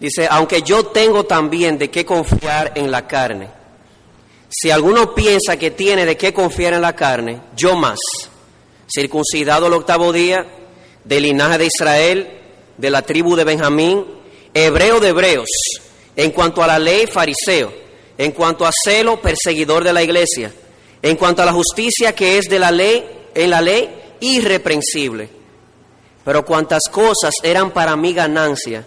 Dice, aunque yo tengo también de qué confiar en la carne. Si alguno piensa que tiene de qué confiar en la carne, yo más, circuncidado el octavo día, del linaje de Israel, de la tribu de Benjamín, hebreo de hebreos, en cuanto a la ley, fariseo, en cuanto a celo, perseguidor de la iglesia, en cuanto a la justicia que es de la ley, en la ley, irreprensible. Pero cuantas cosas eran para mi ganancia,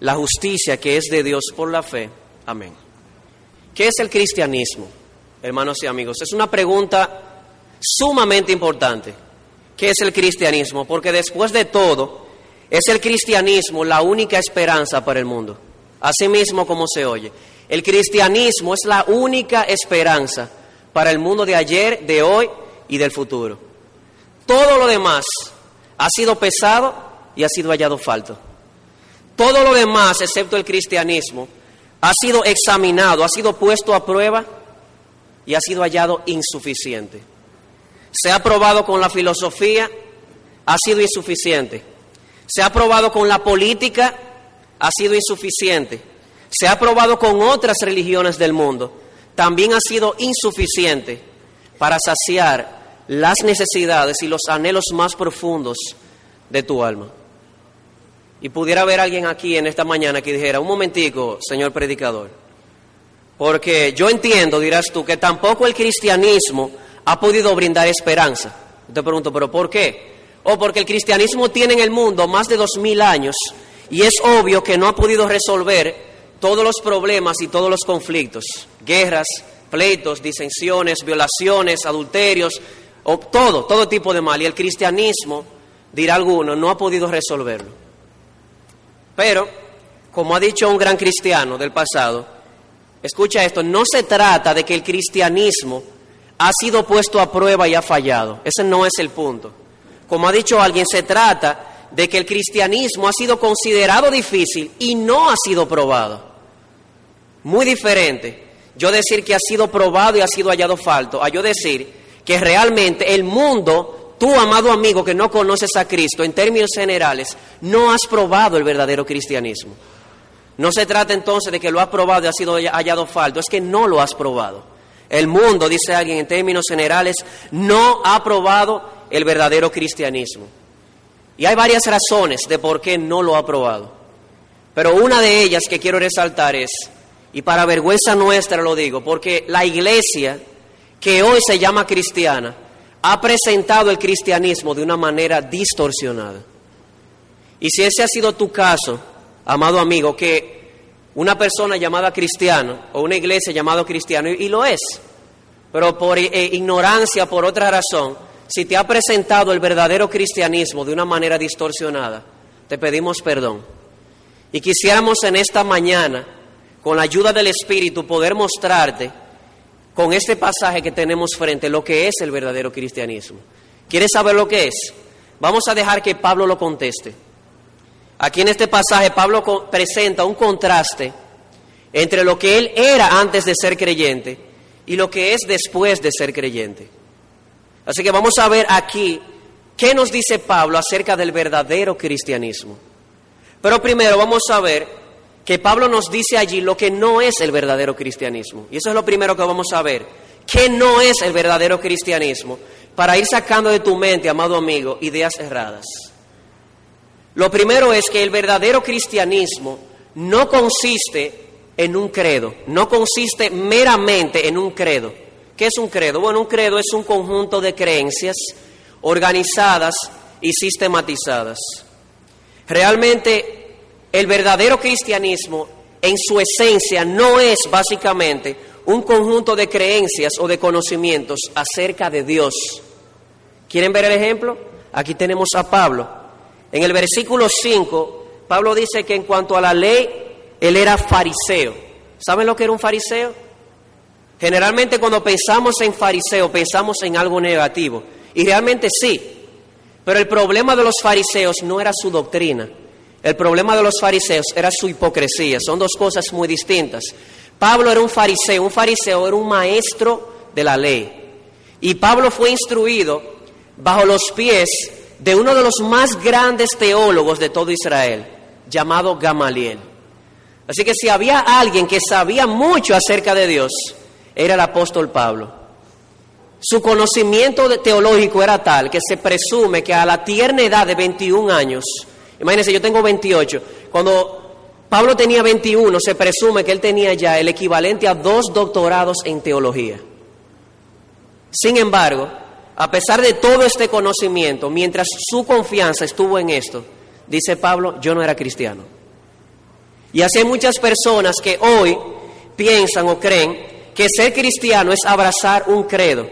la justicia que es de Dios por la fe. Amén. ¿Qué es el cristianismo, hermanos y amigos? Es una pregunta sumamente importante. ¿Qué es el cristianismo? Porque después de todo, es el cristianismo la única esperanza para el mundo. Así mismo como se oye. El cristianismo es la única esperanza para el mundo de ayer, de hoy y del futuro. Todo lo demás ha sido pesado y ha sido hallado falto. Todo lo demás, excepto el cristianismo, ha sido examinado, ha sido puesto a prueba y ha sido hallado insuficiente. Se ha probado con la filosofía, ha sido insuficiente. Se ha probado con la política, ha sido insuficiente. Se ha probado con otras religiones del mundo, también ha sido insuficiente para saciar las necesidades y los anhelos más profundos de tu alma. Y pudiera haber alguien aquí en esta mañana que dijera, un momentico, señor predicador, porque yo entiendo, dirás tú, que tampoco el cristianismo ha podido brindar esperanza. Te pregunto, ¿pero por qué? O porque el cristianismo tiene en el mundo más de dos mil años y es obvio que no ha podido resolver todos los problemas y todos los conflictos, guerras, pleitos, disensiones, violaciones, adulterios, o todo, todo tipo de mal. Y el cristianismo, dirá alguno, no ha podido resolverlo. Pero, como ha dicho un gran cristiano del pasado, escucha esto, no se trata de que el cristianismo ha sido puesto a prueba y ha fallado. Ese no es el punto. Como ha dicho alguien, se trata de que el cristianismo ha sido considerado difícil y no ha sido probado. Muy diferente. Yo decir que ha sido probado y ha sido hallado falto, a yo decir que realmente el mundo, tú amado amigo que no conoces a Cristo, en términos generales, no has probado el verdadero cristianismo. No se trata entonces de que lo has probado y ha sido hallado falto, es que no lo has probado. El mundo, dice alguien en términos generales, no ha probado el verdadero cristianismo. Y hay varias razones de por qué no lo ha probado. Pero una de ellas que quiero resaltar es, y para vergüenza nuestra lo digo, porque la iglesia que hoy se llama cristiana ha presentado el cristianismo de una manera distorsionada. Y si ese ha sido tu caso, amado amigo, que una persona llamada cristiano o una iglesia llamada cristiano, y, lo es, pero por eh, ignorancia, por otra razón, si te ha presentado el verdadero cristianismo de una manera distorsionada, te pedimos perdón. Y quisiéramos en esta mañana, con la ayuda del Espíritu, poder mostrarte con este pasaje que tenemos frente lo que es el verdadero cristianismo. ¿Quieres saber lo que es? Vamos a dejar que Pablo lo conteste. Aquí en este pasaje Pablo presenta un contraste entre lo que él era antes de ser creyente y lo que es después de ser creyente. Así que vamos a ver aquí qué nos dice Pablo acerca del verdadero cristianismo. Pero primero vamos a ver que Pablo nos dice allí lo que no es el verdadero cristianismo. Y eso es lo primero que vamos a ver. ¿Qué no es el verdadero cristianismo? Para ir sacando de tu mente, amado amigo, ideas erradas. Lo primero es que el verdadero cristianismo no consiste en un credo, no consiste meramente en un credo. ¿Qué es un credo? Bueno, un credo es un conjunto de creencias organizadas y sistematizadas. Realmente el verdadero cristianismo en su esencia no es básicamente un conjunto de creencias o de conocimientos acerca de Dios. ¿Quieren ver el ejemplo? Aquí tenemos a Pablo. En el versículo 5, Pablo dice que en cuanto a la ley, él era fariseo. ¿Saben lo que era un fariseo? Generalmente cuando pensamos en fariseo pensamos en algo negativo. Y realmente sí. Pero el problema de los fariseos no era su doctrina. El problema de los fariseos era su hipocresía. Son dos cosas muy distintas. Pablo era un fariseo. Un fariseo era un maestro de la ley. Y Pablo fue instruido bajo los pies de uno de los más grandes teólogos de todo Israel, llamado Gamaliel. Así que si había alguien que sabía mucho acerca de Dios, era el apóstol Pablo. Su conocimiento teológico era tal que se presume que a la tierna edad de 21 años, imagínense, yo tengo 28, cuando Pablo tenía 21, se presume que él tenía ya el equivalente a dos doctorados en teología. Sin embargo, a pesar de todo este conocimiento, mientras su confianza estuvo en esto, dice Pablo, yo no era cristiano. Y así hay muchas personas que hoy piensan o creen que ser cristiano es abrazar un credo,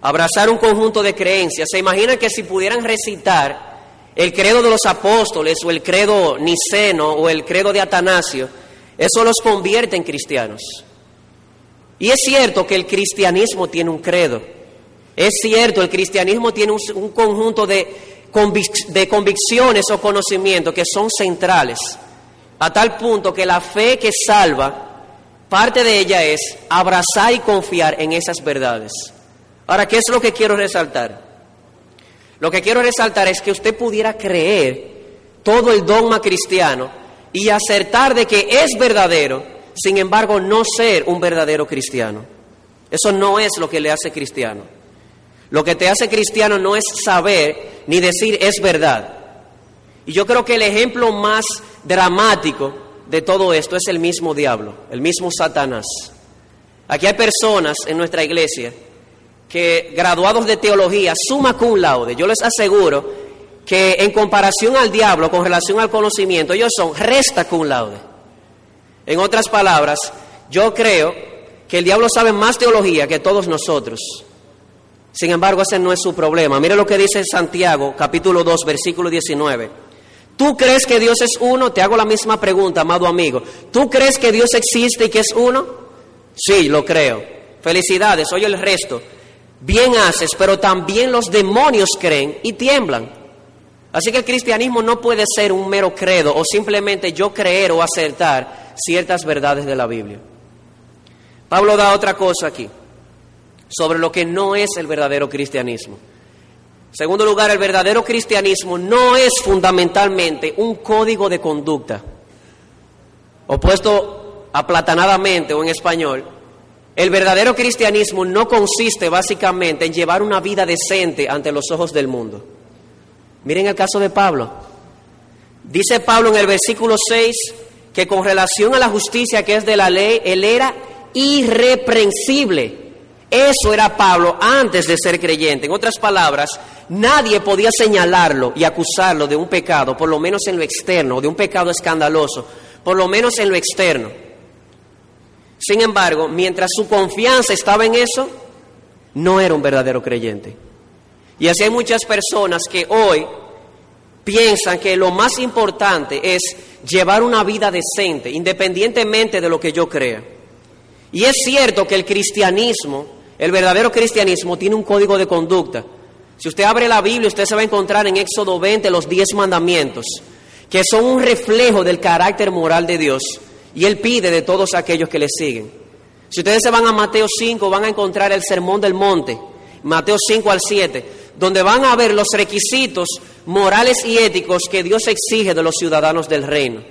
abrazar un conjunto de creencias. Se imaginan que si pudieran recitar el credo de los apóstoles o el credo niceno o el credo de Atanasio, eso los convierte en cristianos. Y es cierto que el cristianismo tiene un credo. Es cierto, el cristianismo tiene un, conjunto de, de convicciones o conocimientos que son centrales, a tal punto que la fe que salva, parte de ella es abrazar y confiar en esas verdades. Ahora, ¿qué es lo que quiero resaltar? Lo que quiero resaltar es que usted pudiera creer todo el dogma cristiano y acertar de que es verdadero, sin embargo no ser un verdadero cristiano. Eso no es lo que le hace cristiano. Lo que te hace cristiano no es saber ni decir es verdad. Y yo creo que el ejemplo más dramático de todo esto es el mismo diablo, el mismo Satanás. Aquí hay personas en nuestra iglesia que graduados de teología, suma cum laude, yo les aseguro que en comparación al diablo, con relación al conocimiento, ellos son resta cum laude. En otras palabras, yo creo que el diablo sabe más teología que todos nosotros. Sin embargo, ese no es su problema. Mire lo que dice Santiago, capítulo 2, versículo 19. ¿Tú crees que Dios es uno? Te hago la misma pregunta, amado amigo. ¿Tú crees que Dios existe y que es uno? Sí, lo creo. Felicidades, oye el resto. Bien haces, pero también los demonios creen y tiemblan. Así que el cristianismo no puede ser un mero credo o simplemente yo creer o acertar ciertas verdades de la Biblia. Pablo da otra cosa aquí sobre lo que no es el verdadero cristianismo. En segundo lugar, el verdadero cristianismo no es fundamentalmente un código de conducta. Opuesto aplatanadamente o en español, el verdadero cristianismo no consiste básicamente en llevar una vida decente ante los ojos del mundo. Miren el caso de Pablo. Dice Pablo en el versículo 6 que con relación a la justicia que es de la ley, él era irreprensible eso era Pablo antes de ser creyente. En otras palabras, nadie podía señalarlo y acusarlo de un pecado, por lo menos en lo externo, de un pecado escandaloso, por lo menos en lo externo. Sin embargo, mientras su confianza estaba en eso, no era un verdadero creyente. Y así hay muchas personas que hoy piensan que lo más importante es llevar una vida decente, independientemente de lo que yo crea. Y es cierto que el cristianismo el verdadero cristianismo tiene un código de conducta. Si usted abre la Biblia, usted se va a encontrar en Éxodo 20 los diez mandamientos, que son un reflejo del carácter moral de Dios. Y Él pide de todos aquellos que le siguen. Si ustedes se van a Mateo 5, van a encontrar el Sermón del Monte, Mateo 5 al 7, donde van a ver los requisitos morales y éticos que Dios exige de los ciudadanos del reino.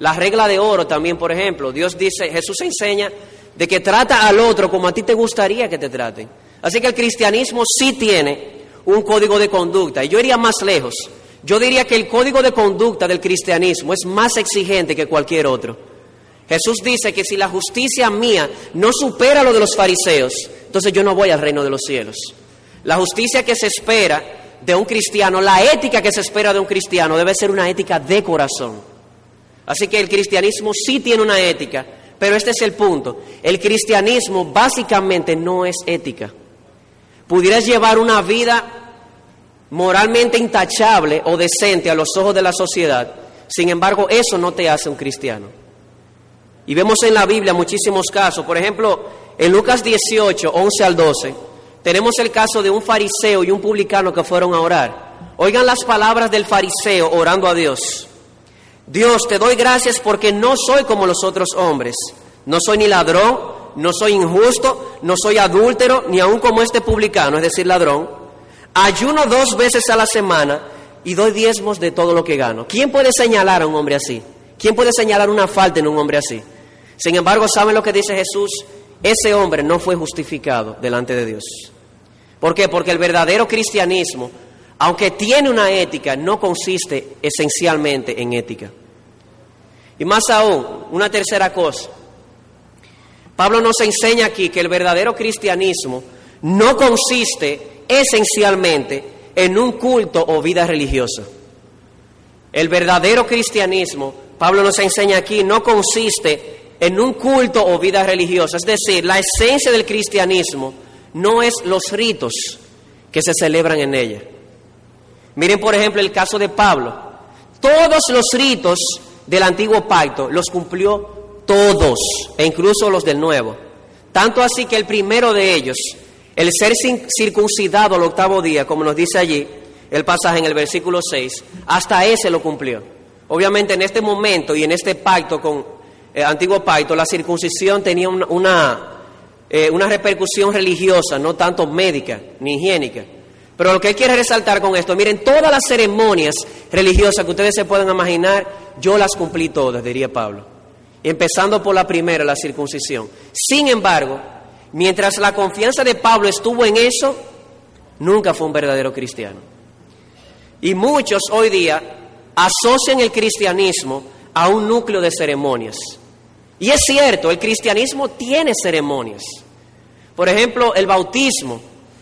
La regla de oro también, por ejemplo, Dios dice, Jesús enseña de que trata al otro como a ti te gustaría que te traten. Así que el cristianismo sí tiene un código de conducta. Y yo iría más lejos. Yo diría que el código de conducta del cristianismo es más exigente que cualquier otro. Jesús dice que si la justicia mía no supera lo de los fariseos, entonces yo no voy al reino de los cielos. La justicia que se espera de un cristiano, la ética que se espera de un cristiano debe ser una ética de corazón. Así que el cristianismo sí tiene una ética, pero este es el punto. El cristianismo básicamente no es ética. Pudieras llevar una vida moralmente intachable o decente a los ojos de la sociedad, sin embargo eso no te hace un cristiano. Y vemos en la Biblia muchísimos casos. Por ejemplo, en Lucas 18, 11 al 12, tenemos el caso de un fariseo y un publicano que fueron a orar. Oigan las palabras del fariseo orando a Dios. Dios, te doy gracias porque no soy como los otros hombres. No soy ni ladrón, no soy injusto, no soy adúltero, ni aun como este publicano, es decir, ladrón. Ayuno dos veces a la semana y doy diezmos de todo lo que gano. ¿Quién puede señalar a un hombre así? ¿Quién puede señalar una falta en un hombre así? Sin embargo, ¿saben lo que dice Jesús? Ese hombre no fue justificado delante de Dios. ¿Por qué? Porque el verdadero cristianismo, aunque tiene una ética, no consiste esencialmente en ética. Y más aún, una tercera cosa. Pablo nos enseña aquí que el verdadero cristianismo no consiste esencialmente en un culto o vida religiosa. El verdadero cristianismo, Pablo nos enseña aquí, no consiste en un culto o vida religiosa. Es decir, la esencia del cristianismo no es los ritos que se celebran en ella. Miren, por ejemplo, el caso de Pablo. Todos los ritos del antiguo pacto los cumplió todos, e incluso los del nuevo. Tanto así que el primero de ellos, el ser circuncidado al octavo día, como nos dice allí el pasaje en el versículo 6, hasta ese lo cumplió. Obviamente en este momento y en este pacto con eh, antiguo pacto, la circuncisión tenía una, eh, una, repercusión religiosa, no tanto médica ni higiénica. Pero lo que él quiere resaltar con esto, miren, todas las ceremonias religiosas que ustedes se pueden imaginar, yo las cumplí todas, diría Pablo. Empezando por la primera, la circuncisión. Sin embargo, mientras la confianza de Pablo estuvo en eso, nunca fue un verdadero cristiano. Y muchos hoy día asocian el cristianismo a un núcleo de ceremonias. Y es cierto, el cristianismo tiene ceremonias. Por ejemplo, el bautismo,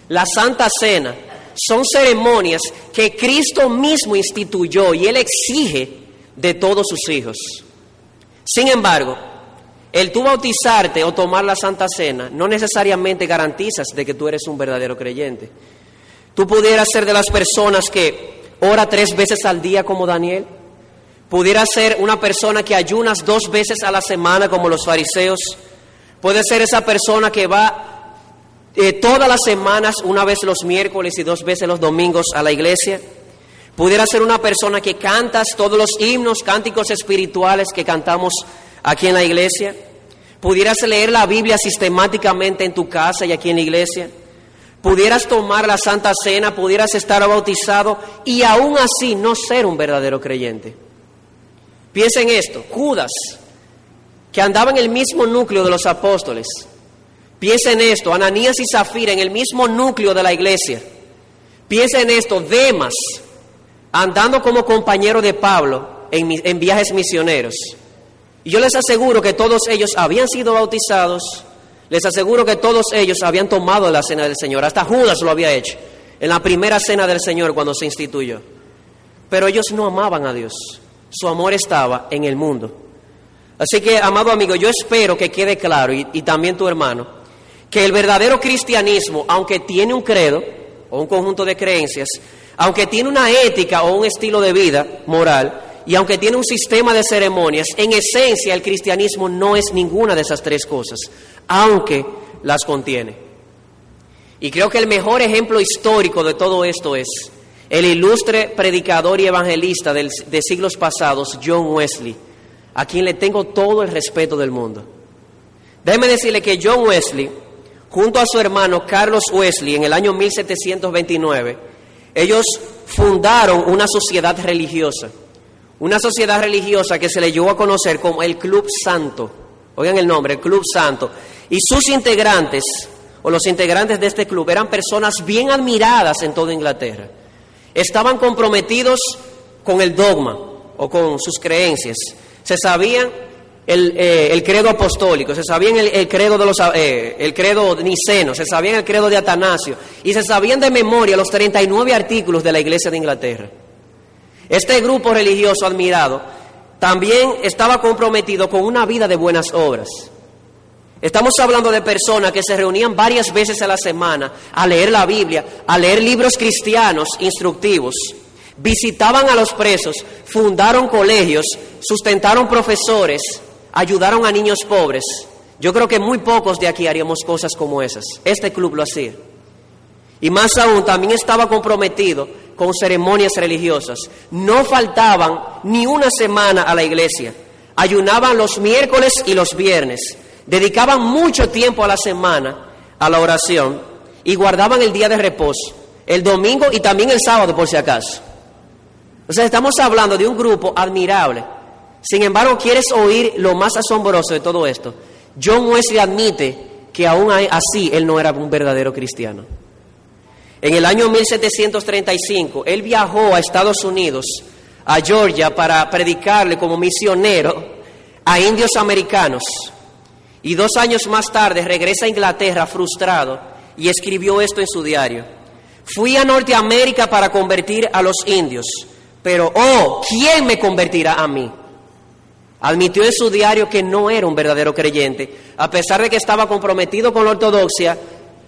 la Santa Cena, son ceremonias que Cristo mismo instituyó y Él exige de todos sus hijos. Sin embargo, el tú bautizarte o tomar la Santa Cena no necesariamente garantizas de que tú eres un verdadero creyente. Tú pudieras ser de las personas que ora tres veces al día como Daniel, Pudiera ser una persona que ayunas dos veces a la semana como los fariseos. Puede ser esa persona que va eh, todas las semanas, una vez los miércoles y dos veces los domingos a la iglesia. Pudiera ser una persona que cantas todos los himnos, cánticos espirituales que cantamos aquí en la iglesia. Pudieras leer la Biblia sistemáticamente en tu casa y aquí en la iglesia. Pudieras tomar la Santa Cena, pudieras estar bautizado y aún así no ser un verdadero creyente. Piensa en esto, Judas, que andaba en el mismo núcleo de los apóstoles. Piensa en esto, Ananías y Zafira en el mismo núcleo de la iglesia. Piensa en esto, Demas, andando como compañero de Pablo en, en viajes misioneros. Y yo les aseguro que todos ellos habían sido bautizados, les aseguro que todos ellos habían tomado la cena del Señor, hasta Judas lo había hecho, en la primera cena del Señor cuando se instituyó. Pero ellos no amaban a Dios su amor estaba en el mundo. Así que, amado amigo, yo espero que quede claro, y, también tu hermano, que el verdadero cristianismo, aunque tiene un credo o un conjunto de creencias, aunque tiene una ética o un estilo de vida moral, y aunque tiene un sistema de ceremonias, en esencia el cristianismo no es ninguna de esas tres cosas, aunque las contiene. Y creo que el mejor ejemplo histórico de todo esto es el ilustre predicador y evangelista de siglos pasados, John Wesley, a quien le tengo todo el respeto del mundo. Déjeme decirle que John Wesley, junto a su hermano Carlos Wesley, en el año 1729, ellos fundaron una sociedad religiosa, una sociedad religiosa que se le llevó a conocer como el Club Santo. Oigan el nombre, el Club Santo. Y sus integrantes, o los integrantes de este club, eran personas bien admiradas en toda Inglaterra. Estaban comprometidos con el dogma o con sus creencias. Se sabían el, eh, credo apostólico, se sabían el, credo de los eh, el credo niceno, se sabían el credo de Atanasio y se sabían de memoria los 39 artículos de la Iglesia de Inglaterra. Este grupo religioso admirado también estaba comprometido con una vida de buenas obras. Estamos hablando de personas que se reunían varias veces a la semana a leer la Biblia, a leer libros cristianos instructivos, visitaban a los presos, fundaron colegios, sustentaron profesores, ayudaron a niños pobres. Yo creo que muy pocos de aquí haríamos cosas como esas. Este club lo hacía. Y más aún, también estaba comprometido con ceremonias religiosas. No faltaban ni una semana a la iglesia. Ayunaban los miércoles y los viernes. Dedicaban mucho tiempo a la semana a la oración y guardaban el día de reposo, el domingo y también el sábado por si acaso. O sea, estamos hablando de un grupo admirable. Sin embargo, ¿quieres oír lo más asombroso de todo esto? John Wesley admite que aún así él no era un verdadero cristiano. En el año 1735, él viajó a Estados Unidos, a Georgia, para predicarle como misionero a indios americanos. Y dos años más tarde regresa a Inglaterra frustrado y escribió esto en su diario. Fui a Norteamérica para convertir a los indios, pero oh, ¿quién me convertirá a mí? Admitió en su diario que no era un verdadero creyente, a pesar de que estaba comprometido con la ortodoxia,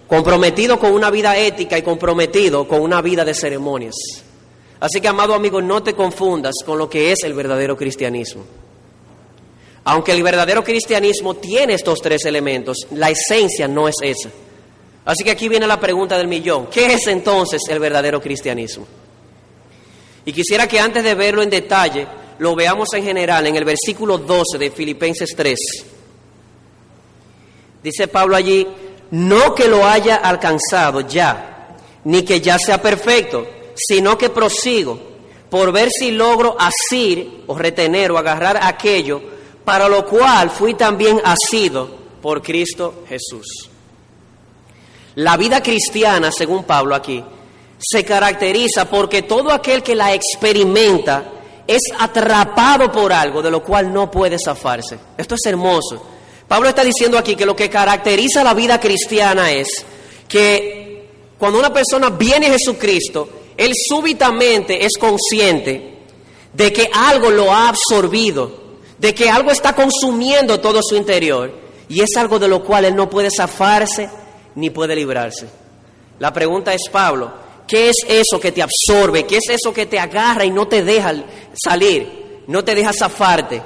comprometido con una vida ética y comprometido con una vida de ceremonias. Así que, amado amigo, no te confundas con lo que es el verdadero cristianismo. Aunque el verdadero cristianismo tiene estos tres elementos, la esencia no es esa. Así que aquí viene la pregunta del millón. ¿Qué es entonces el verdadero cristianismo? Y quisiera que antes de verlo en detalle, lo veamos en general en el versículo 12 de Filipenses 3. Dice Pablo allí, no que lo haya alcanzado ya, ni que ya sea perfecto, sino que prosigo por ver si logro asir o retener o agarrar aquello para lo cual fui también asido por Cristo Jesús. La vida cristiana, según Pablo aquí, se caracteriza porque todo aquel que la experimenta es atrapado por algo de lo cual no puede zafarse. Esto es hermoso. Pablo está diciendo aquí que lo que caracteriza la vida cristiana es que cuando una persona viene a Jesucristo, él súbitamente es consciente de que algo lo ha absorbido, de que algo está consumiendo todo su interior y es algo de lo cual él no puede zafarse ni puede librarse. La pregunta es, Pablo, ¿qué es eso que te absorbe? ¿Qué es eso que te agarra y no te deja salir? No te deja zafarte.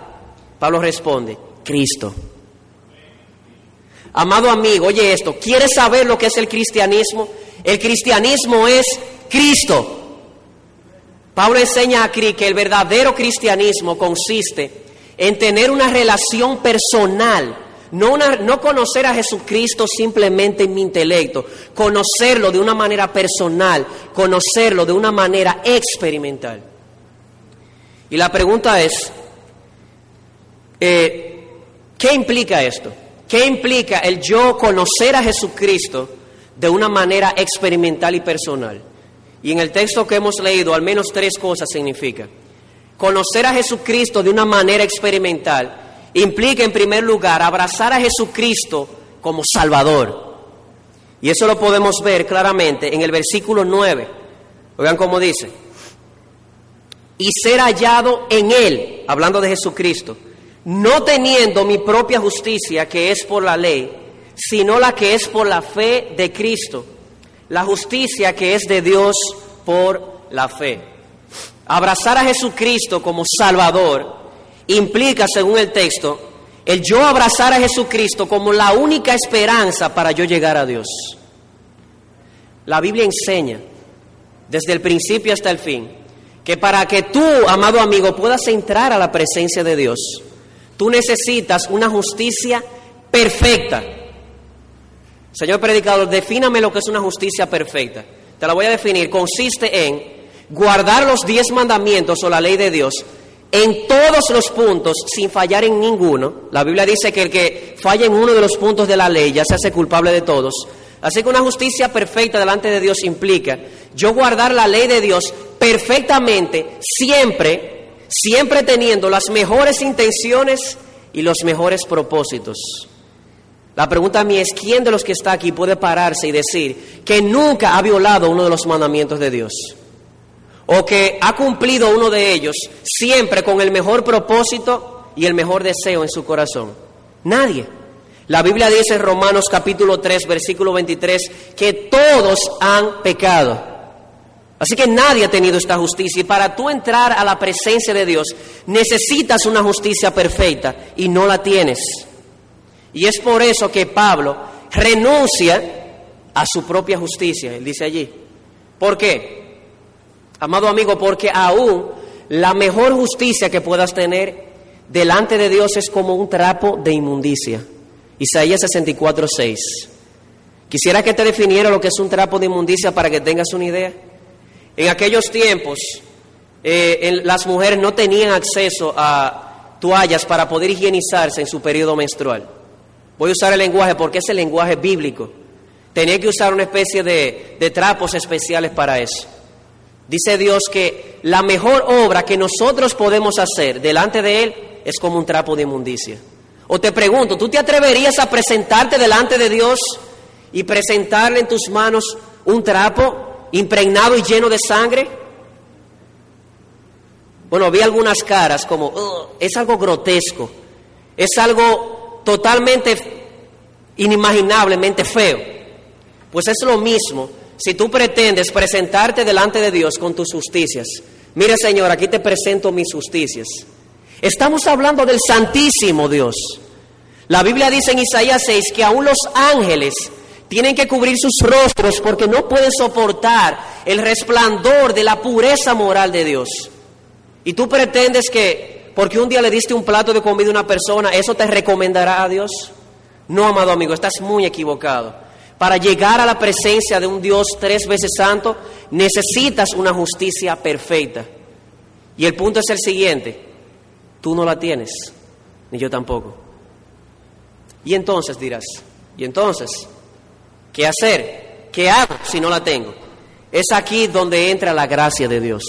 Pablo responde, Cristo. Amado amigo, oye esto, ¿quieres saber lo que es el cristianismo? El cristianismo es Cristo. Pablo enseña aquí que el verdadero cristianismo consiste en tener una relación personal, no, no conocer a Jesucristo simplemente en mi intelecto, conocerlo de una manera personal, conocerlo de una manera experimental. Y la pregunta es, eh, ¿qué implica esto? ¿Qué implica el yo conocer a Jesucristo de una manera experimental y personal? Y en el texto que hemos leído, al menos tres cosas significa. Conocer a Jesucristo de una manera experimental implica en primer lugar abrazar a Jesucristo como Salvador. Y eso lo podemos ver claramente en el versículo 9. Oigan cómo dice. Y ser hallado en Él, hablando de Jesucristo, no teniendo mi propia justicia que es por la ley, sino la que es por la fe de Cristo, la justicia que es de Dios por la fe. Abrazar a Jesucristo como Salvador implica, según el texto, el yo abrazar a Jesucristo como la única esperanza para yo llegar a Dios. La Biblia enseña, desde el principio hasta el fin, que para que tú, amado amigo, puedas entrar a la presencia de Dios, tú necesitas una justicia perfecta. Señor predicador, defíname lo que es una justicia perfecta. Te la voy a definir. Consiste en guardar los diez mandamientos o la ley de Dios en todos los puntos sin fallar en ninguno. La Biblia dice que el que falla en uno de los puntos de la ley ya se hace culpable de todos. Así que una justicia perfecta delante de Dios implica yo guardar la ley de Dios perfectamente, siempre, siempre teniendo las mejores intenciones y los mejores propósitos. La pregunta a mí es, ¿quién de los que está aquí puede pararse y decir que nunca ha violado uno de los mandamientos de Dios? o que ha cumplido uno de ellos siempre con el mejor propósito y el mejor deseo en su corazón? Nadie. La Biblia dice en Romanos capítulo 3, versículo 23, que todos han pecado. Así que nadie ha tenido esta justicia y para tú entrar a la presencia de Dios necesitas una justicia perfecta y no la tienes. Y es por eso que Pablo renuncia a su propia justicia, él dice allí. ¿Por qué? Amado amigo, porque aún la mejor justicia que puedas tener delante de Dios es como un trapo de inmundicia. Isaías 64, 6. Quisiera que te definiera lo que es un trapo de inmundicia para que tengas una idea. En aquellos tiempos, eh, las mujeres no tenían acceso a toallas para poder higienizarse en su periodo menstrual. Voy a usar el lenguaje porque es el lenguaje bíblico. Tenía que usar una especie de, de trapos especiales para eso. Dice Dios que la mejor obra que nosotros podemos hacer delante de Él es como un trapo de inmundicia. O te pregunto, ¿tú te atreverías a presentarte delante de Dios y presentarle en tus manos un trapo impregnado y lleno de sangre? Bueno, vi algunas caras como, es algo grotesco, es algo totalmente inimaginablemente feo. Pues es lo mismo si tú pretendes presentarte delante de Dios con tus justicias. Mire Señor, aquí te presento mis justicias. Estamos hablando del Santísimo Dios. La Biblia dice en Isaías 6 que aún los ángeles tienen que cubrir sus rostros porque no pueden soportar el resplandor de la pureza moral de Dios. Y tú pretendes que porque un día le diste un plato de comida a una persona, eso te recomendará a Dios. No, amado amigo, estás muy equivocado. Para llegar a la presencia de un Dios tres veces santo, necesitas una justicia perfecta. Y el punto es el siguiente, tú no la tienes, ni yo tampoco. Y entonces dirás, y entonces, ¿Qué hacer? ¿Qué hago si no la tengo? Es aquí donde entra la gracia de Dios.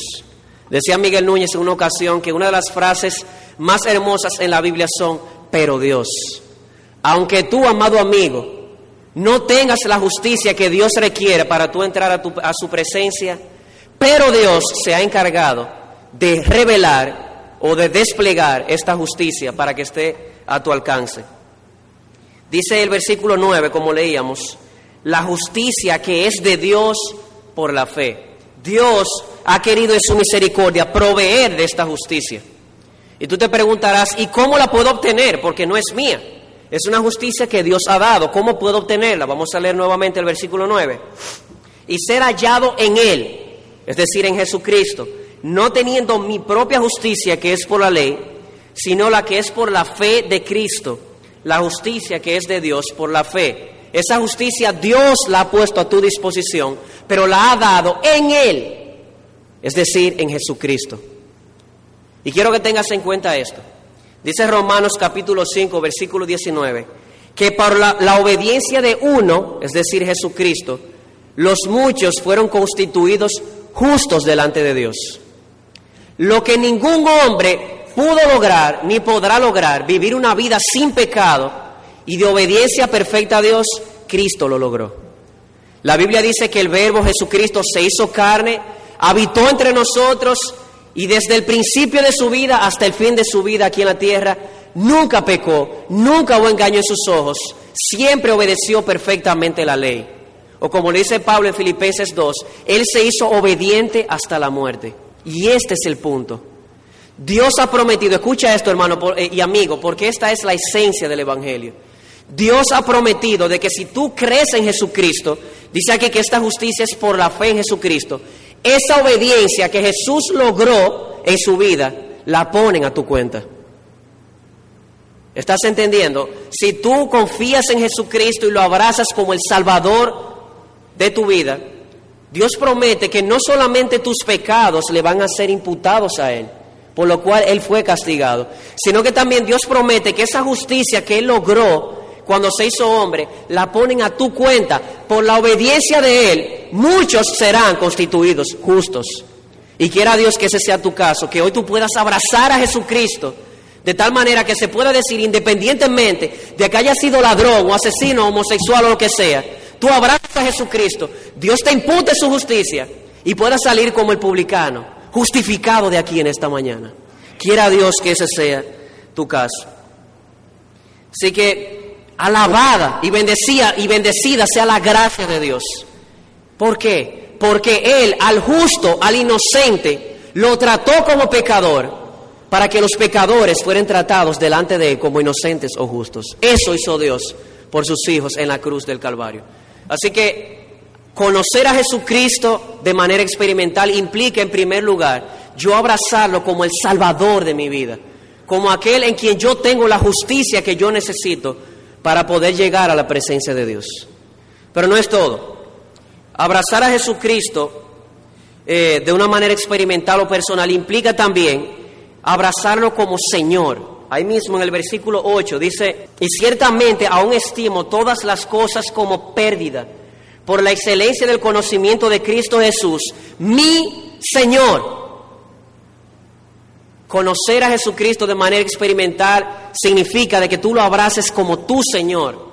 Decía Miguel Núñez en una ocasión que una de las frases más hermosas en la Biblia son, pero Dios. Aunque tú, amado amigo, no tengas la justicia que Dios requiere para tú entrar a, a su presencia, pero Dios se ha encargado de revelar o de desplegar esta justicia para que esté a tu alcance. Dice el versículo 9, como leíamos, la justicia que es de Dios por la fe. Dios ha querido en su misericordia proveer de esta justicia. Y tú te preguntarás, ¿y cómo la puedo obtener? Porque no es mía. Es una justicia que Dios ha dado. ¿Cómo puedo obtenerla? Vamos a leer nuevamente el versículo 9. Y ser hallado en Él, es decir, en Jesucristo, no teniendo mi propia justicia que es por la ley, sino la que es por la fe de Cristo, la justicia que es de Dios por la fe esa justicia Dios la ha puesto a tu disposición, pero la ha dado en Él, es decir, en Jesucristo. Y quiero que tengas en cuenta esto. Dice Romanos capítulo 5, versículo 19, que por la, la obediencia de uno, es decir, Jesucristo, los muchos fueron constituidos justos delante de Dios. Lo que ningún hombre pudo lograr ni podrá lograr, vivir una vida sin pecado, y de obediencia perfecta a Dios, Cristo lo logró. La Biblia dice que el Verbo Jesucristo se hizo carne, habitó entre nosotros y desde el principio de su vida hasta el fin de su vida aquí en la tierra, nunca pecó, nunca hubo engaño en sus ojos, siempre obedeció perfectamente la ley. O como le dice Pablo en Filipenses 2, Él se hizo obediente hasta la muerte. Y este es el punto. Dios ha prometido, escucha esto hermano eh, y amigo, porque esta es la esencia del Evangelio. Dios ha prometido de que si tú crees en Jesucristo, dice aquí que esta justicia es por la fe en Jesucristo, esa obediencia que Jesús logró en su vida, la ponen a tu cuenta. ¿Estás entendiendo? Si tú confías en Jesucristo y lo abrazas como el Salvador de tu vida, Dios promete que no solamente tus pecados le van a ser imputados a Él, por lo cual Él fue castigado, sino que también Dios promete que esa justicia que Él logró cuando se hizo hombre, la ponen a tu cuenta. Por la obediencia de Él, muchos serán constituidos justos. Y quiera Dios que ese sea tu caso, que hoy tú puedas abrazar a Jesucristo de tal manera que se pueda decir, independientemente de que haya sido ladrón o asesino, homosexual o lo que sea, tú abrazas a Jesucristo, Dios te impute su justicia y puedas salir como el publicano, justificado de aquí en esta mañana. Quiera Dios que ese sea tu caso. Así que alabada y bendecida y bendecida sea la gracia de Dios. ¿Por qué? porque Él al justo, al inocente, lo trató como pecador para que los pecadores fueran tratados delante de Él como inocentes o justos. Eso hizo Dios por sus hijos en la cruz del Calvario. Así que conocer a Jesucristo de manera experimental implica, en primer lugar, yo abrazarlo como el Salvador de mi vida, como aquel en quien yo tengo la justicia que yo necesito para poder llegar a la presencia de Dios. Pero no es todo. Abrazar a Jesucristo eh, de una manera experimental o personal implica también abrazarlo como Señor. Ahí mismo en el versículo 8 dice, y ciertamente aún estimo todas las cosas como pérdida por la excelencia del conocimiento de Cristo Jesús, mi Señor. Conocer a Jesucristo de manera experimental significa de que tú lo abraces como tu Señor.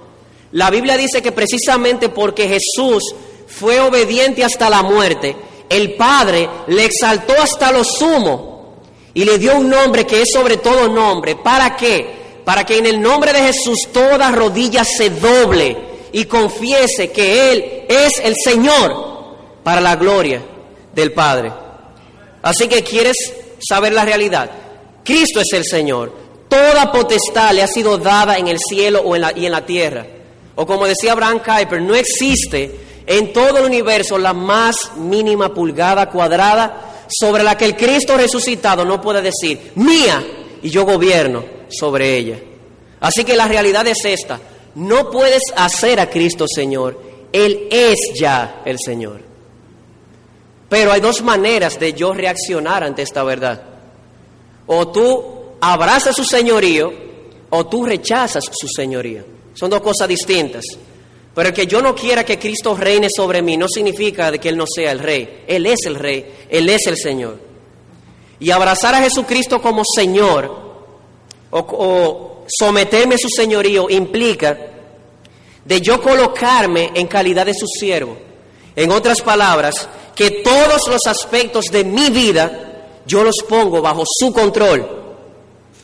La Biblia dice que precisamente porque Jesús fue obediente hasta la muerte, el Padre le exaltó hasta lo sumo y le dio un nombre que es sobre todo nombre. ¿Para qué? Para que en el nombre de Jesús toda rodilla se doble y confiese que Él es el Señor para la gloria del Padre. Así que quieres saber la realidad. Cristo es el Señor. Toda potestad le ha sido dada en el cielo o en la, y en la tierra. O como decía Abraham Kuyper, no existe en todo el universo la más mínima pulgada cuadrada sobre la que el Cristo resucitado no puede decir, mía, y yo gobierno sobre ella. Así que la realidad es esta. No puedes hacer a Cristo Señor. Él es ya el Señor. Pero hay dos maneras de yo reaccionar ante esta verdad. O tú abrazas su señorío o tú rechazas su señoría. Son dos cosas distintas. Pero el que yo no quiera que Cristo reine sobre mí no significa de que Él no sea el rey. Él es el rey, Él es el Señor. Y abrazar a Jesucristo como Señor o, o someterme a su señorío implica de yo colocarme en calidad de su siervo. En otras palabras, que todos los aspectos de mi vida yo los pongo bajo su control.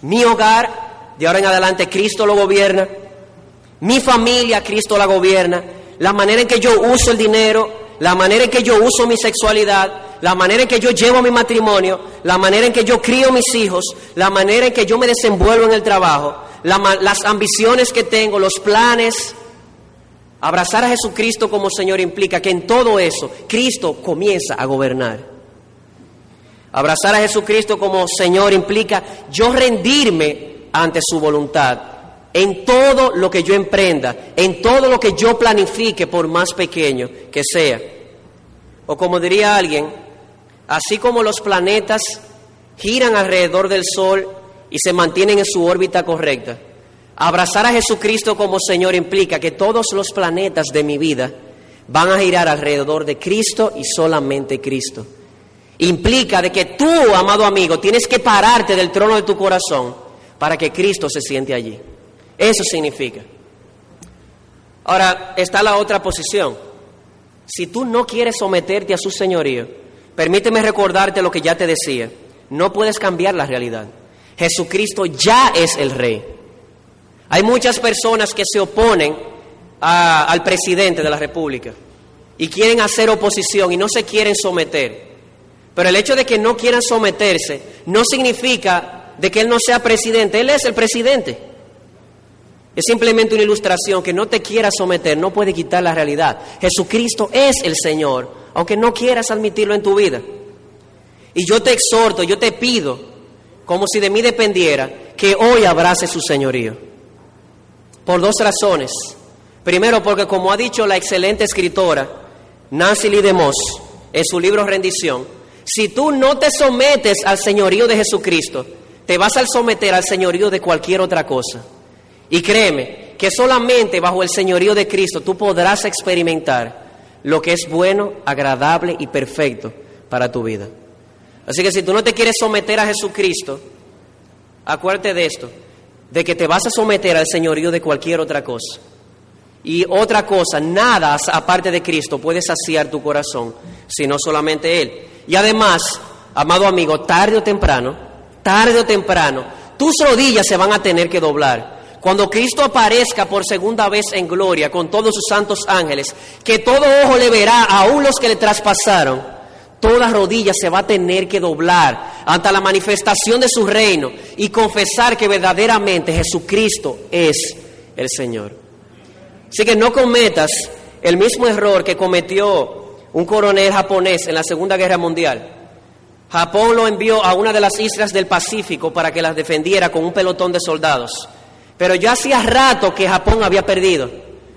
Mi hogar, de ahora en adelante, Cristo lo gobierna. Mi familia, Cristo la gobierna. La manera en que yo uso el dinero, la manera en que yo uso mi sexualidad, la manera en que yo llevo mi matrimonio, la manera en que yo crío mis hijos, la manera en que yo me desenvuelvo en el trabajo, las ambiciones que tengo, los planes. Abrazar a Jesucristo como Señor implica que en todo eso Cristo comienza a gobernar. Abrazar a Jesucristo como Señor implica yo rendirme ante su voluntad en todo lo que yo emprenda, en todo lo que yo planifique, por más pequeño que sea. O como diría alguien, así como los planetas giran alrededor del Sol y se mantienen en su órbita correcta, abrazar a Jesucristo como Señor implica que todos los planetas de mi vida van a girar alrededor de Cristo y solamente Cristo. Implica de que tú, amado amigo, tienes que pararte del trono de tu corazón para que Cristo se siente allí. Eso significa. Ahora está la otra posición. Si tú no quieres someterte a su señorío, permíteme recordarte lo que ya te decía. No puedes cambiar la realidad. Jesucristo ya es el rey. Hay muchas personas que se oponen al presidente de la República y quieren hacer oposición y no se quieren someter. Pero el hecho de que no quieran someterse no significa de que él no sea presidente. Él es el presidente. Es simplemente una ilustración que no te quieras someter, no puede quitar la realidad. Jesucristo es el Señor, aunque no quieras admitirlo en tu vida. Y yo te exhorto, yo te pido, como si de mí dependiera, que hoy abrace su señorío. Por dos razones. Primero, porque como ha dicho la excelente escritora Nancy Lee DeMoss en su libro Rendición, si tú no te sometes al señorío de Jesucristo, te vas a someter al señorío de cualquier otra cosa. Y créeme que solamente bajo el señorío de Cristo tú podrás experimentar lo que es bueno, agradable y perfecto para tu vida. Así que si tú no te quieres someter a Jesucristo, acuérdate de esto, de que te vas a someter al señorío de cualquier otra cosa. Y otra cosa, nada aparte de Cristo puede saciar tu corazón, sino solamente Él. Y además, amado amigo, tarde o temprano, tarde o temprano, tus rodillas se van a tener que doblar cuando Cristo aparezca por segunda vez en gloria con todos sus santos ángeles, que todo ojo le verá, aún los que le traspasaron, toda rodilla se va a tener que doblar ante la manifestación de su reino y confesar que verdaderamente Jesucristo es el Señor. Así que no cometas el mismo error que cometió un coronel japonés en la Segunda Guerra Mundial. Japón lo envió a una de las islas del Pacífico para que las defendiera con un pelotón de soldados. Pero ya hacía rato que Japón había perdido,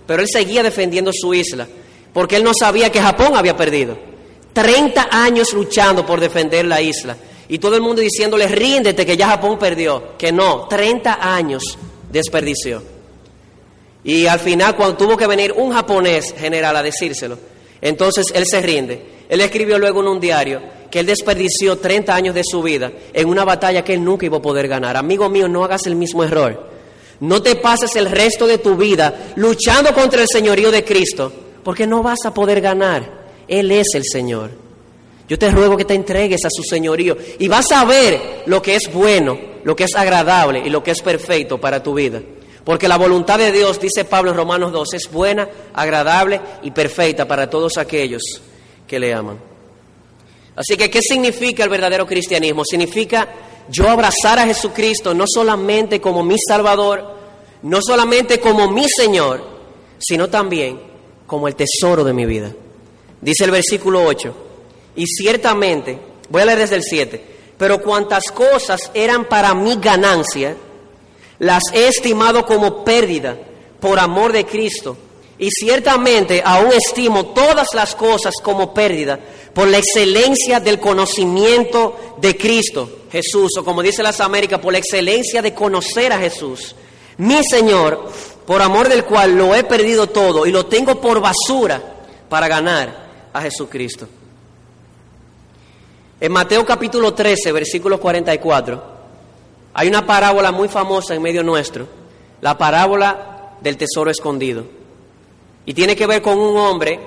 pero él seguía defendiendo su isla, porque él no sabía que Japón había perdido. 30 años luchando por defender la isla. Y todo el mundo diciéndole, ríndete que ya Japón perdió. Que no, 30 años desperdició. Y al final, cuando tuvo que venir un japonés general a decírselo, entonces él se rinde. Él escribió luego en un diario que él desperdició 30 años de su vida en una batalla que él nunca iba a poder ganar. Amigo mío, no hagas el mismo error. No te pases el resto de tu vida luchando contra el señorío de Cristo, porque no vas a poder ganar. Él es el Señor. Yo te ruego que te entregues a su señorío y vas a ver lo que es bueno, lo que es agradable y lo que es perfecto para tu vida. Porque la voluntad de Dios, dice Pablo en Romanos 2, es buena, agradable y perfecta para todos aquellos que le aman. Así que, ¿qué significa el verdadero cristianismo? Significa yo abrazar a Jesucristo no solamente como mi Salvador, no solamente como mi Señor, sino también como el tesoro de mi vida. Dice el versículo 8, y ciertamente, voy a leer desde el 7, pero cuantas cosas eran para mi ganancia, las he estimado como pérdida por amor de Cristo. Y ciertamente aún estimo todas las cosas como pérdida por la excelencia del conocimiento de Cristo Jesús, o como dice las Américas, por la excelencia de conocer a Jesús. Mi Señor, por amor del cual lo he perdido todo y lo tengo por basura para ganar a Jesucristo. En Mateo capítulo 13, versículo 44, hay una parábola muy famosa en medio nuestro, la parábola del tesoro escondido. Y tiene que ver con un hombre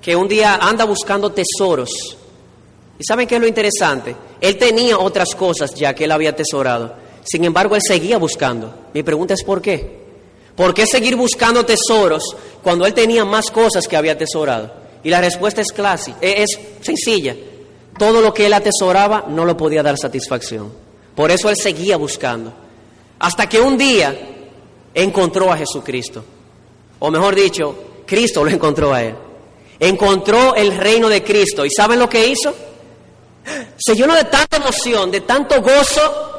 que un día anda buscando tesoros. ¿Y saben qué es lo interesante? Él tenía otras cosas ya que él había atesorado. Sin embargo, él seguía buscando. Mi pregunta es ¿por qué? ¿Por qué seguir buscando tesoros cuando él tenía más cosas que había atesorado? Y la respuesta es clásica, es sencilla. Todo lo que él atesoraba no lo podía dar satisfacción. Por eso él seguía buscando. Hasta que un día encontró a Jesucristo. O mejor dicho, Cristo lo encontró a él. Encontró el reino de Cristo. ¿Y saben lo que hizo? Se llenó de tanta emoción, de tanto gozo,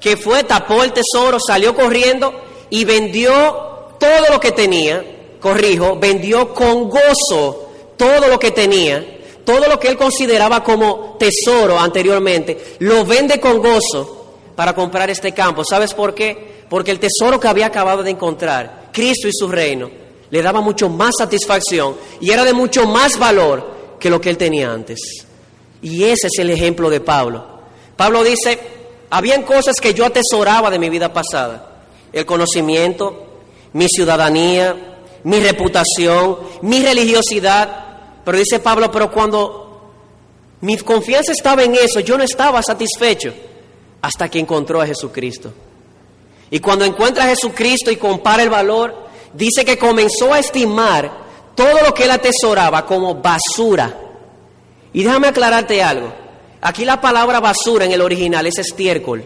que fue, tapó el tesoro, salió corriendo y vendió todo lo que tenía. Corrijo, vendió con gozo todo lo que tenía todo lo que él consideraba como tesoro anteriormente, lo vende con gozo para comprar este campo. ¿Sabes por qué? Porque el tesoro que había acabado de encontrar, Cristo y su reino, le daba mucho más satisfacción y era de mucho más valor que lo que él tenía antes. Y ese es el ejemplo de Pablo. Pablo dice, habían cosas que yo atesoraba de mi vida pasada. El conocimiento, mi ciudadanía, mi reputación, mi religiosidad, pero dice Pablo, pero cuando mi confianza estaba en eso, yo no estaba satisfecho hasta que encontró a Jesucristo. Y cuando encuentra a Jesucristo y compara el valor, dice que comenzó a estimar todo lo que él atesoraba como basura. Y déjame aclararte algo. Aquí la palabra basura en el original es estiércol.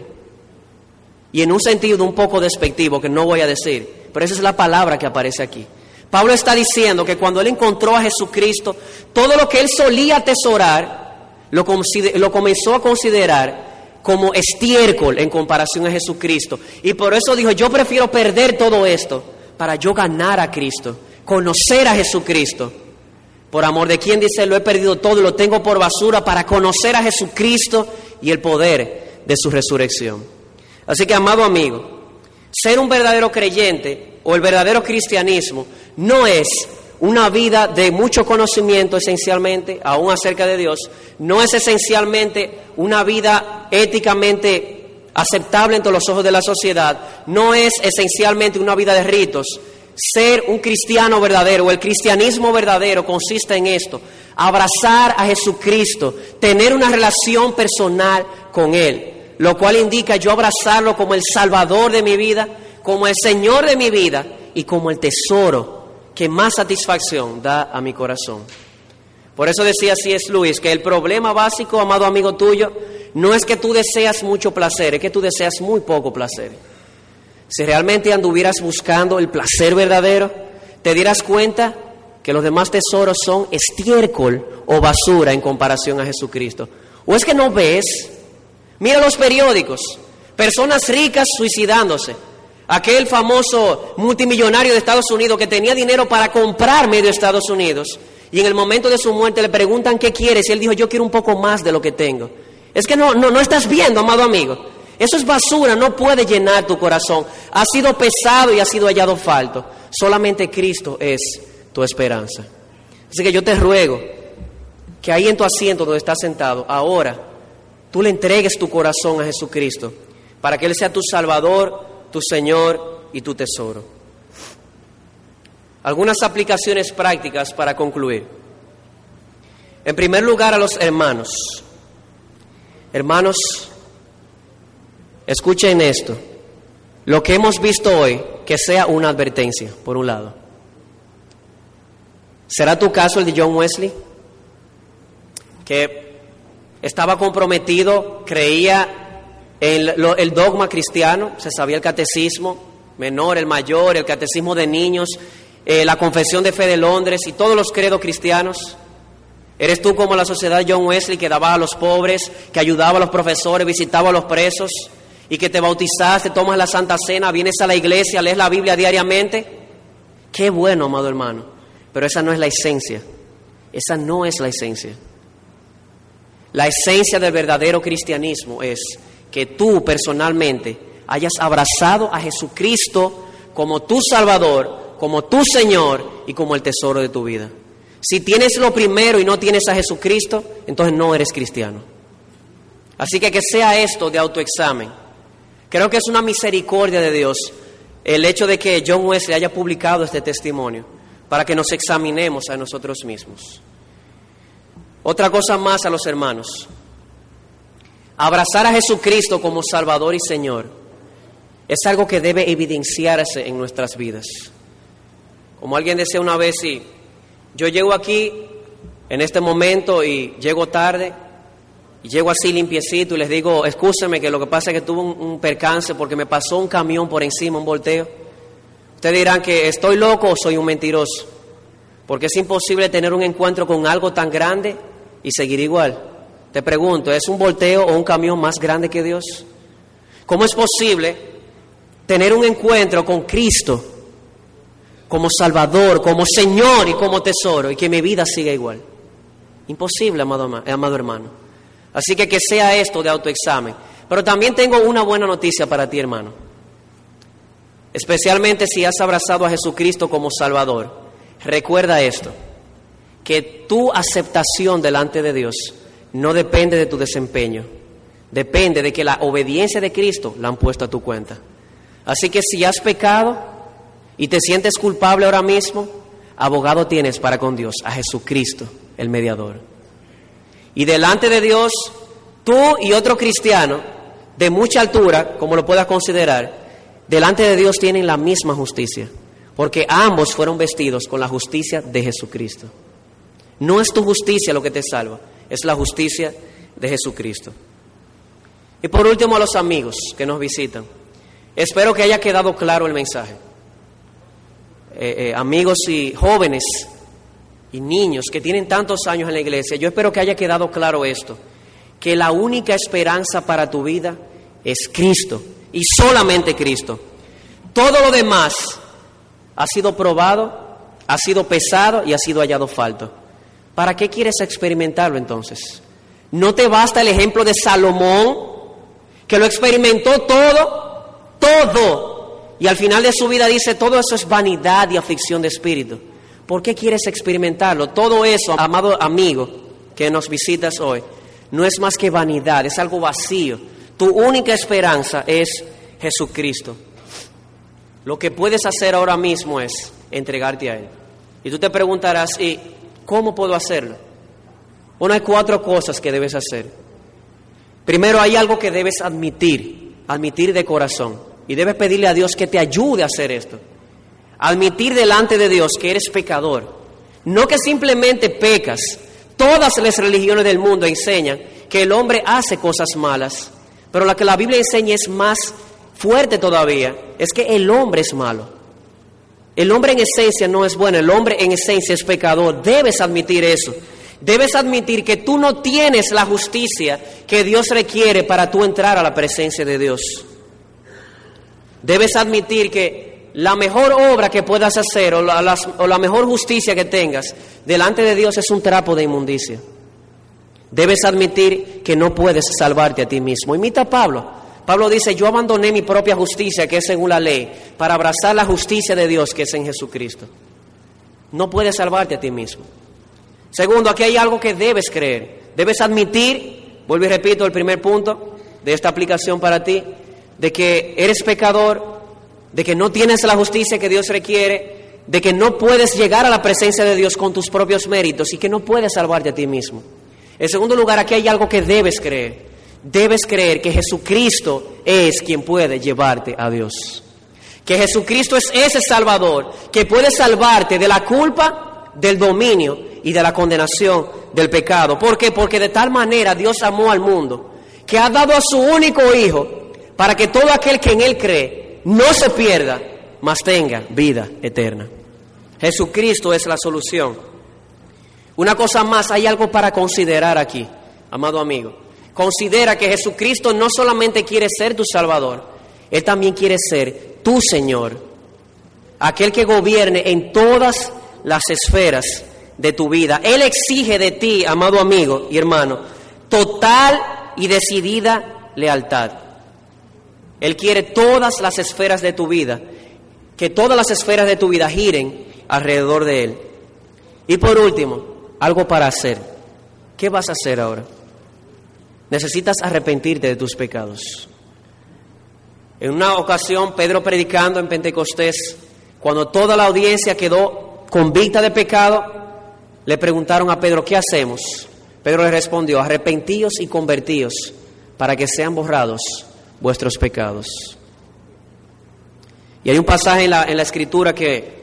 Y en un sentido un poco despectivo que no voy a decir, pero esa es la palabra que aparece aquí. Pablo está diciendo que cuando él encontró a Jesucristo, todo lo que él solía atesorar, lo, comenzó a considerar como estiércol en comparación a Jesucristo. Y por eso dijo, yo prefiero perder todo esto para yo ganar a Cristo, conocer a Jesucristo. Por amor de quien dice, lo he perdido todo lo tengo por basura para conocer a Jesucristo y el poder de su resurrección. Así que, amado amigo, ser un verdadero creyente o el verdadero cristianismo no es una vida de mucho conocimiento esencialmente, aún acerca de Dios, no es esencialmente una vida éticamente aceptable entre los ojos de la sociedad, no es esencialmente una vida de ritos. Ser un cristiano verdadero o el cristianismo verdadero consiste en esto, abrazar a Jesucristo, tener una relación personal con Él, lo cual indica yo abrazarlo como el salvador de mi vida, como el Señor de mi vida y como el tesoro que más satisfacción da a mi corazón. Por eso decía así es Luis, que el problema básico, amado amigo tuyo, no es que tú deseas mucho placer, es que tú deseas muy poco placer. Si realmente anduvieras buscando el placer verdadero, te dieras cuenta que los demás tesoros son estiércol o basura en comparación a Jesucristo. ¿O es que no ves? Mira los periódicos, personas ricas suicidándose. Aquel famoso multimillonario de Estados Unidos que tenía dinero para comprar medio Estados Unidos y en el momento de su muerte le preguntan qué quieres y él dijo yo quiero un poco más de lo que tengo. Es que no, no, no estás viendo, amado amigo. Eso es basura, no puede llenar tu corazón. Ha sido pesado y ha sido hallado falto. Solamente Cristo es tu esperanza. Así que yo te ruego que ahí en tu asiento donde estás sentado, ahora tú le entregues tu corazón a Jesucristo para que Él sea tu Salvador, tu Señor y tu tesoro. Algunas aplicaciones prácticas para concluir. En primer lugar, a los hermanos. Hermanos, escuchen esto. Lo que hemos visto hoy, que sea una advertencia, por un lado. ¿Será tu caso el de John Wesley? Que estaba comprometido, creía en el dogma cristiano, se sabía el catecismo menor, el mayor, el catecismo de niños, eh, la confesión de fe de Londres y todos los credos cristianos. ¿Eres tú como la sociedad John Wesley que daba a los pobres, que ayudaba a los profesores, visitaba a los presos y que te bautizaste, tomas la Santa Cena, vienes a la iglesia, lees la Biblia diariamente? Qué bueno, amado hermano. Pero esa no es la esencia. Esa no es la esencia. La esencia del verdadero cristianismo es que tú personalmente hayas abrazado a Jesucristo como tu Salvador, como tu Señor y como el tesoro de tu vida. Si tienes lo primero y no tienes a Jesucristo, entonces no eres cristiano. Así que que sea esto de autoexamen. Creo que es una misericordia de Dios el hecho de que John Wesley haya publicado este testimonio para que nos examinemos a nosotros mismos. Otra cosa más a los hermanos. Abrazar a Jesucristo como Salvador y Señor es algo que debe evidenciarse en nuestras vidas. Como alguien decía una vez, si yo llego aquí en este momento y llego tarde, y llego así limpiecito y les digo, escúcheme que lo que pasa es que tuve un, un percance porque me pasó un camión por encima, un volteo. Ustedes dirán que estoy loco o soy un mentiroso, porque es imposible tener un encuentro con algo tan grande y seguir igual. Te pregunto, ¿es un volteo o un camión más grande que Dios? ¿Cómo es posible tener un encuentro con Cristo como Salvador, como Señor y como tesoro y que mi vida siga igual? Imposible, amado, amado hermano. Así que que sea esto de autoexamen. Pero también tengo una buena noticia para ti, hermano especialmente si has abrazado a Jesucristo como Salvador, recuerda esto, que tu aceptación delante de Dios no depende de tu desempeño, depende de que la obediencia de Cristo la han puesto a tu cuenta. Así que si has pecado y te sientes culpable ahora mismo, abogado tienes para con Dios, a Jesucristo, el mediador. Y delante de Dios, tú y otro cristiano de mucha altura, como lo puedas considerar, delante de Dios tienen la misma justicia, porque ambos fueron vestidos con la justicia de Jesucristo. No es tu justicia lo que te salva, es la justicia de Jesucristo. Y por último a los amigos que nos visitan. Espero que haya quedado claro el mensaje. Eh, eh, amigos y jóvenes y niños que tienen tantos años en la iglesia, yo espero que haya quedado claro esto, que la única esperanza para tu vida es Cristo y solamente Cristo. Todo lo demás ha sido probado, ha sido pesado y ha sido hallado falto. ¿Para qué quieres experimentarlo entonces? ¿No te basta el ejemplo de Salomón, que lo experimentó todo, todo, y al final de su vida dice, todo eso es vanidad y aflicción de espíritu? ¿Por qué quieres experimentarlo? Todo eso, amado amigo que nos visitas hoy, no es más que vanidad, es algo vacío tu única esperanza es Jesucristo. Lo que puedes hacer ahora mismo es entregarte a Él. Y tú te preguntarás, ¿y cómo puedo hacerlo? Bueno, hay cuatro cosas que debes hacer. Primero, hay algo que debes admitir, admitir de corazón. y debes pedirle a Dios que te ayude a hacer esto. Admitir delante de Dios que eres pecador. No que simplemente pecas. Todas las religiones del mundo enseñan que el hombre hace cosas malas, pero la que la Biblia enseña es más fuerte todavía, es que el hombre es malo. El hombre en esencia no es bueno, el hombre en esencia es pecador. Debes admitir eso. Debes admitir que tú no tienes la justicia que Dios requiere para tú entrar a la presencia de Dios. Debes admitir que la mejor obra que puedas hacer o la, o la mejor justicia que tengas delante de Dios es un trapo de inmundicia. Debes admitir que no puedes salvarte a ti mismo. Imita a Pablo. Pablo dice, yo abandoné mi propia justicia, que es según la ley, para abrazar la justicia de Dios, que es en Jesucristo. No puedes salvarte a ti mismo. Segundo, aquí hay algo que debes creer. Debes admitir, vuelvo y repito el primer punto de esta aplicación para ti, de que eres pecador, de que no tienes la justicia que Dios requiere, de que no puedes llegar a la presencia de Dios con tus propios méritos y que no puedes salvarte a ti mismo. En segundo lugar, aquí hay algo que debes creer. Debes creer que Jesucristo es quien puede llevarte a Dios. Que Jesucristo es ese Salvador que puede salvarte de la culpa, del dominio y de la condenación del pecado. ¿Por qué? Porque de tal manera Dios amó al mundo que ha dado a su único Hijo para que todo aquel que en Él cree no se pierda, mas tenga vida eterna. Jesucristo es la solución. Una cosa más, hay algo para considerar aquí, amado amigo. Considera que Jesucristo no solamente quiere ser tu Salvador, Él también quiere ser tu Señor, aquel que gobierne en todas las esferas de tu vida. Él exige de ti, amado amigo y hermano, total y decidida lealtad. Él quiere todas las esferas de tu vida, que todas las esferas de tu vida giren alrededor de Él. Y por último, algo para hacer. ¿Qué vas a hacer ahora? Necesitas arrepentirte de tus pecados. En una ocasión, Pedro predicando en Pentecostés, cuando toda la audiencia quedó convicta de pecado, le preguntaron a Pedro, ¿qué hacemos? Pedro le respondió, arrepentíos y convertíos para que sean borrados vuestros pecados. Y hay un pasaje en la, en la escritura que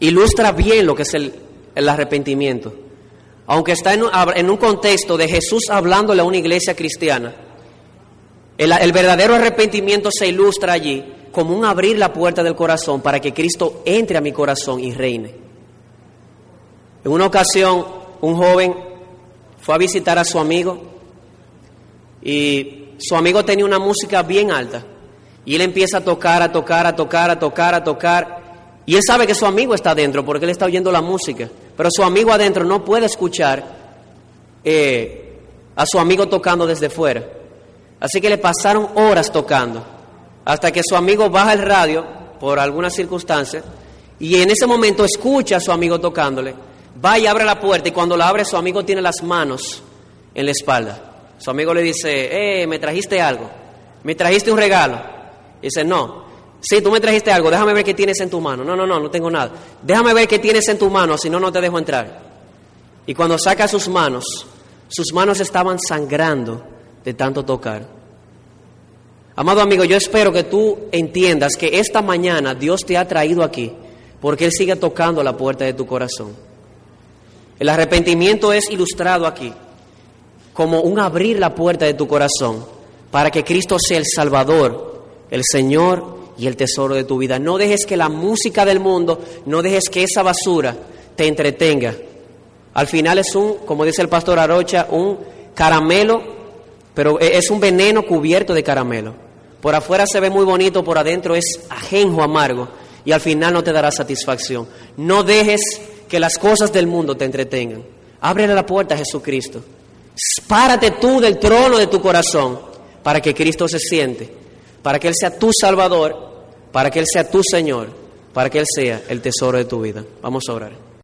ilustra bien lo que es el, el arrepentimiento. Aunque está en un, contexto de Jesús hablándole a una iglesia cristiana, el, el verdadero arrepentimiento se ilustra allí como un abrir la puerta del corazón para que Cristo entre a mi corazón y reine. En una ocasión, un joven fue a visitar a su amigo y su amigo tenía una música bien alta. Y él empieza a tocar, a tocar, a tocar, a tocar, a tocar. Y él sabe que su amigo está adentro porque él está oyendo la música. Pero su amigo adentro no puede escuchar eh, a su amigo tocando desde fuera. Así que le pasaron horas tocando. Hasta que su amigo baja el radio por alguna circunstancia. Y en ese momento escucha a su amigo tocándole va y abre la puerta y cuando la abre su amigo tiene las manos en la espalda. Su amigo le dice, eh, me trajiste algo, me trajiste un regalo. dice, no, sí, tú me trajiste algo, déjame ver qué tienes en tu mano. No, no, no, no tengo nada. Déjame ver qué tienes en tu mano, si no, no te dejo entrar. Y cuando saca sus manos, sus manos estaban sangrando de tanto tocar. Amado amigo, yo espero que tú entiendas que esta mañana Dios te ha traído aquí porque Él sigue tocando la puerta de tu corazón. El arrepentimiento es ilustrado aquí como un abrir la puerta de tu corazón para que Cristo sea el Salvador, el Señor y el tesoro de tu vida. No dejes que la música del mundo, no dejes que esa basura te entretenga. Al final es un, como dice el pastor Arocha, un caramelo, pero e-, es un veneno cubierto de caramelo. Por afuera se ve muy bonito, por adentro es ajenjo amargo y al final no te dará satisfacción. No dejes que las cosas del mundo te entretengan. Ábrele la puerta a Jesucristo. Párate tú del trono de tu corazón para que Cristo se siente, para que Él sea tu Salvador, para que Él sea tu Señor, para que Él sea el tesoro de tu vida. Vamos a orar.